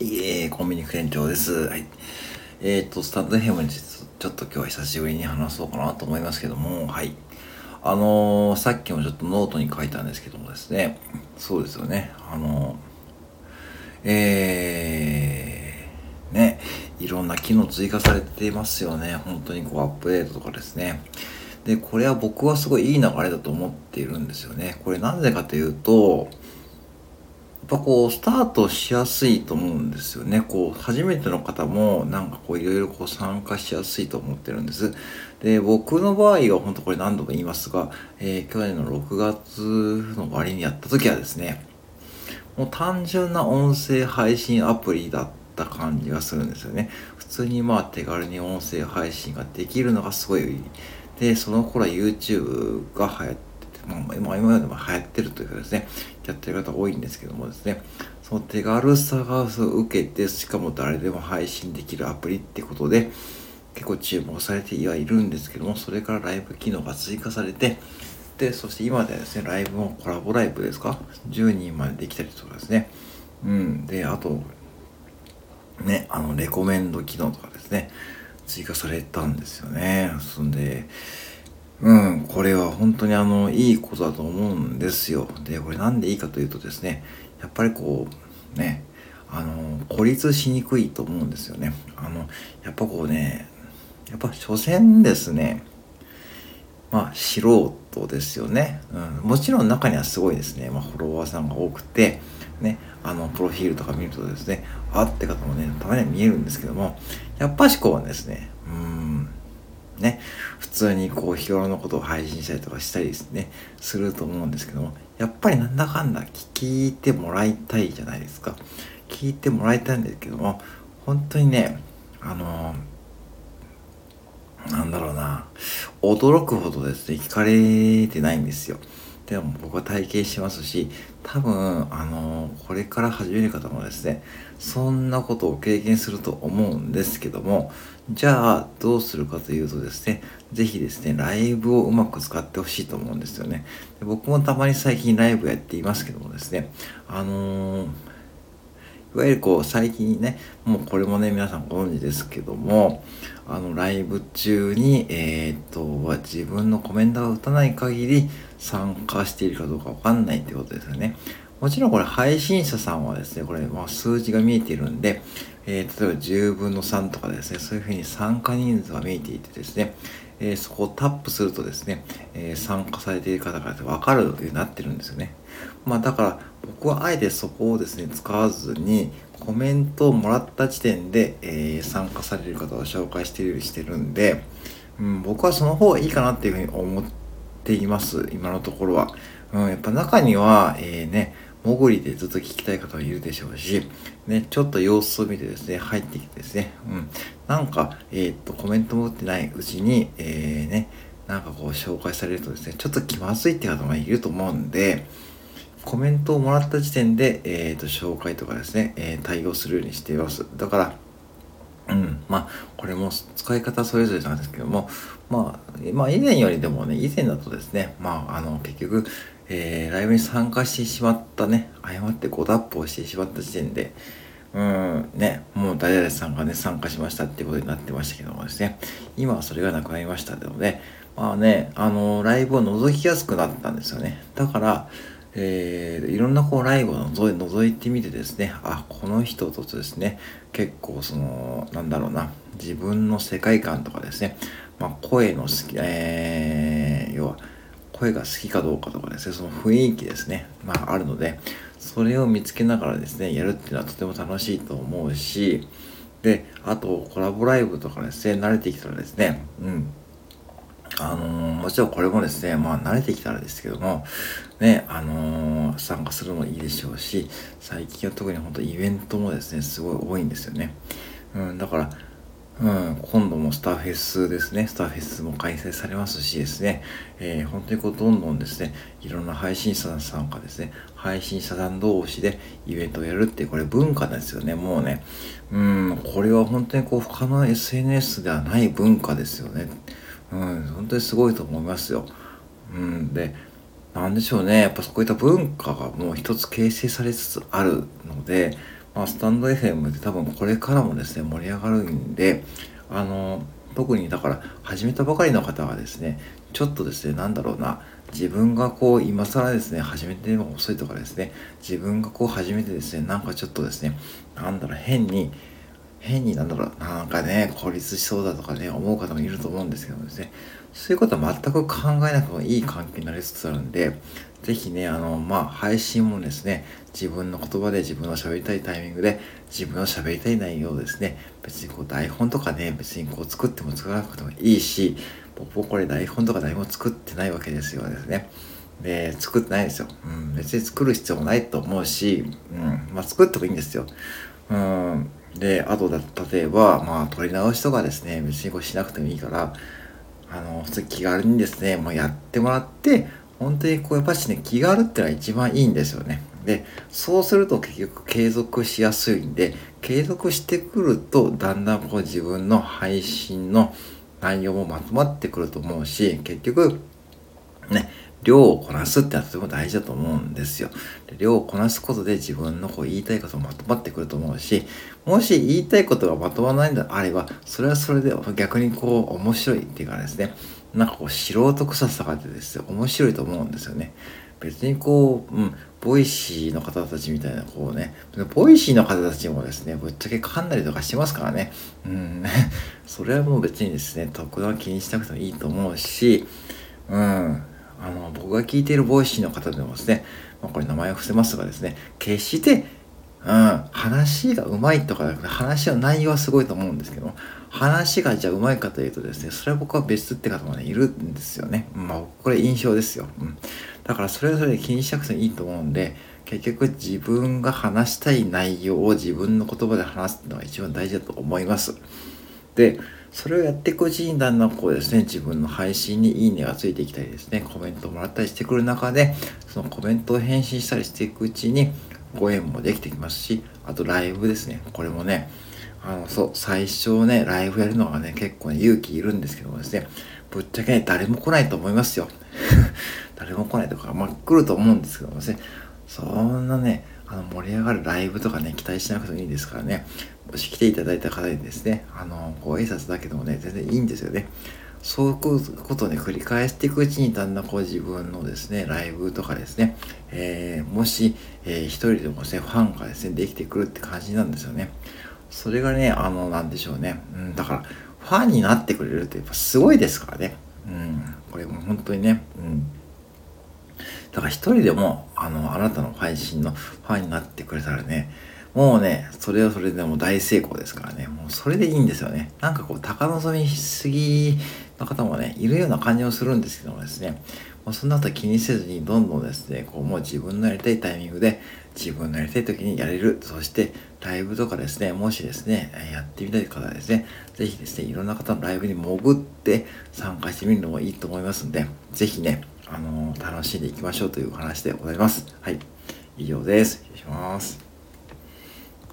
いえー、コンビニ店長です。はい。えっ、ー、と、スタンド FM にちょっと今日は久しぶりに話そうかなと思いますけども、はい。あのー、さっきもちょっとノートに書いたんですけどもですね、そうですよね、あのー、えー、ね、いろんな機能追加されていますよね。本当にこうアップデートとかですね。で、これは僕はすごいいい流れだと思っているんですよね。これなぜかというと、ぱこうスタートしやすいと思うんですよね。こう初めての方もなんかこういろいろこう参加しやすいと思ってるんです。で僕の場合は本当これ何度も言いますが、えー、去年の6月の終わりにやった時はですねもう単純な音声配信アプリだった感じがするんですよね。普通にまあ手軽に音声配信ができるのがすごいでその頃は YouTube が流行ってまあ、今今までも流行ってるというかですね、やってる方多いんですけどもですね、その手軽さが受けて、しかも誰でも配信できるアプリってことで、結構注目されてはいるんですけども、それからライブ機能が追加されて、で、そして今ではですね、ライブもコラボライブですか ?10 人までできたりとかですね。うん。で、あと、ね、あの、レコメンド機能とかですね、追加されたんですよね。そんで、うん、これは本当にあの、いいことだと思うんですよ。で、これなんでいいかというとですね、やっぱりこう、ね、あの、孤立しにくいと思うんですよね。あの、やっぱこうね、やっぱ所詮ですね、まあ、素人ですよね、うん。もちろん中にはすごいですね、まあ、フォロワーさんが多くて、ね、あの、プロフィールとか見るとですね、あって方もね、たまには見えるんですけども、やっぱしこうですね、うん、ね、普通にこう日頃のことを配信したりとかしたりですね、すると思うんですけども、やっぱりなんだかんだ聞いてもらいたいじゃないですか。聞いてもらいたいんですけども、本当にね、あの、なんだろうな、驚くほどですね、聞かれてないんですよ。でも僕は体験してますし、多分、あの、これから始める方もですね、そんなことを経験すると思うんですけども、じゃあ、どうするかというとですね、ぜひですね、ライブをうまく使ってほしいと思うんですよね。で僕もたまに最近ライブやっていますけどもですね、あのー、いわゆるこう最近ね、もうこれもね、皆さんご存知ですけども、あの、ライブ中に、えー、っと、自分のコメントを打たない限り参加しているかどうかわかんないってことですよね。もちろんこれ配信者さんはですね、これ、まあ、数字が見えているんで、えー、例えば10分の3とかですね、そういうふうに参加人数が見えていてですね、えー、そこをタップするとですね、えー、参加されている方がわかるようになってるんですよね。まあだから僕はあえてそこをですね、使わずにコメントをもらった時点で、えー、参加される方を紹介しているようにしてるんで、うん、僕はその方がいいかなっていうふうに思っています、今のところは。うん、やっぱ中には、えー、ね、潜りでずっと聞きたい方もいるでしょうし、ね、ちょっと様子を見てですね、入ってきてですね、うん、なんか、えー、っと、コメントも打ってないうちに、えー、ね、なんかこう紹介されるとですね、ちょっと気まずいって方もいると思うんで、コメントをもらった時点で、えー、と、紹介とかですね、えー、対応するようにしています。だから、うん、まあ、これも使い方それぞれなんですけども、まあ、まあ、以前よりでもね、以前だとですね、まあ、あの、結局、えー、ライブに参加してしまったね、誤ってご脱法してしまった時点で、うん、ね、もう誰々さんがね、参加しましたってことになってましたけどもですね、今はそれがなくなりましたので、まあね、あの、ライブを覗きやすくなったんですよね。だから、えー、いろんなこうライブを覗い覗いてみてですね、あ、この人とですね、結構その、なんだろうな、自分の世界観とかですね、まあ、声の好き、えー、要は、声が好きかどうかとかですね、その雰囲気ですね、まああるので、それを見つけながらですね、やるっていうのはとても楽しいと思うし、で、あとコラボライブとかですね、慣れてきたらですね、うん。あのー、もちろんこれもですね、まあ慣れてきたらですけども、ね、あのー、参加するのもいいでしょうし、最近は特に本当イベントもですね、すごい多いんですよね。うん、だから、うん、今度もスターフェスですね。スターフェスも開催されますしですね、えー、本当にこうどんどんですね、いろんな配信者さんがですね、配信者さん同士でイベントをやるってこれ文化ですよね。もうね、うん、これは本当にこう他の SNS ではない文化ですよね。うん、本当にすごいと思いますよ。うん、で、なんでしょうね。やっぱそういった文化がもう一つ形成されつつあるので、まあ、スタンド FM って多分これからもですね、盛り上がるんで、あの、特にだから始めたばかりの方はですね、ちょっとですね、なんだろうな、自分がこう今更ですね、始めても遅いとかですね、自分がこう始めてですね、なんかちょっとですね、なんだろう、変に、変になんだろう、なんかね、孤立しそうだとかね、思う方もいると思うんですけどもですね、そういうことは全く考えなくてもいい関係になりつつあるんで、ぜひね、あの、まあ、配信もですね、自分の言葉で自分の喋りたいタイミングで、自分の喋りたい内容をですね、別にこう台本とかね、別にこう作っても作らなくてもいいし、僕これ台本とか台本作ってないわけですよですね。で、作ってないんですよ。うん、別に作る必要もないと思うし、うん、まあ作ってもいいんですよ。うん、で、あとだ、例えば、まあ撮り直しとかですね、別にこうしなくてもいいから、あの、普通気軽にですね、もうやってもらって、本当にこうやっぱしね、気軽ってのは一番いいんですよね。で、そうすると結局継続しやすいんで、継続してくると、だんだんこう自分の配信の内容もまとまってくると思うし、結局、ね、量をこなすってのはとても大事だと思うんですよ。量をこなすことで自分のこう言いたいこともまとまってくると思うし、もし言いたいことがまとまらないんであれば、それはそれで逆にこう面白いっていうかですね、なんかこう素人臭さがあってですね、面白いと思うんですよね。別にこう、うん、 Voicy の方たちみたいな、こうね、 Voicy の方たちもですね、ぶっちゃけ噛んだりとかしてますからね。うん、それはもう別にですね、特段気にしなくてもいいと思うし、うん、あの、僕が聞いている Voicy の方でもですね、まあ、これ名前を伏せますがですね、決して、うん、話がうまいとかじゃなくて話の内容はすごいと思うんですけど話がじゃあうまいかというとですね、それは僕は別って方もね、いるんですよね。まあ、これ印象ですよ。うん。だからそれぞれ気にしなくていいと思うんで、結局自分が話したい内容を自分の言葉で話すのが一番大事だと思います。で、それをやっていくうちにだんだんこうですね、自分の配信にいいねがついてきたりですね、コメントをもらったりしてくる中で、そのコメントを返信したりしていくうちに、ご縁もできてきますし、あとライブですね。これもね、あの、そう、最初ね、ライブやるのがね、結構ね、勇気いるんですけどもですね、ぶっちゃけね、誰も来ないと思いますよ。誰も来ないとか、まあ来ると思うんですけどもですね、そんなね、あの、盛り上がるライブとかね、期待しなくてもいいですからね、もし来ていただいた方にですね、あの、ご挨拶だけでもね、全然いいんですよね。そういうことをね、繰り返していくうちにだんだんこう自分のですね、ライブとかですね、えー、もし、えー、一人でもですね、ファンがですね、できてくるって感じなんですよね。それがね、あの、なんでしょうね。うん、だから、ファンになってくれるってやっぱすごいですからね。うん、これも本当にね、うん。だから一人でも、あの、あなたの配信のファンになってくれたらね、もうね、それはそれでも大成功ですからね、もうそれでいいんですよね。なんかこう、高望みしすぎの方もね、いるような感じもするんですけどもですね、もうそんなこと気にせずに、どんどんですね、こう、もう自分のやりたいタイミングで、自分のやりたい時にやれる。そして、ライブとかですね、もしですね、やってみたい方はですね、ぜひですね、いろんな方のライブに潜って参加してみるのもいいと思いますんで、ぜひね、あの、楽しんでいきましょうというお話でございます。はい。以上です。失礼します。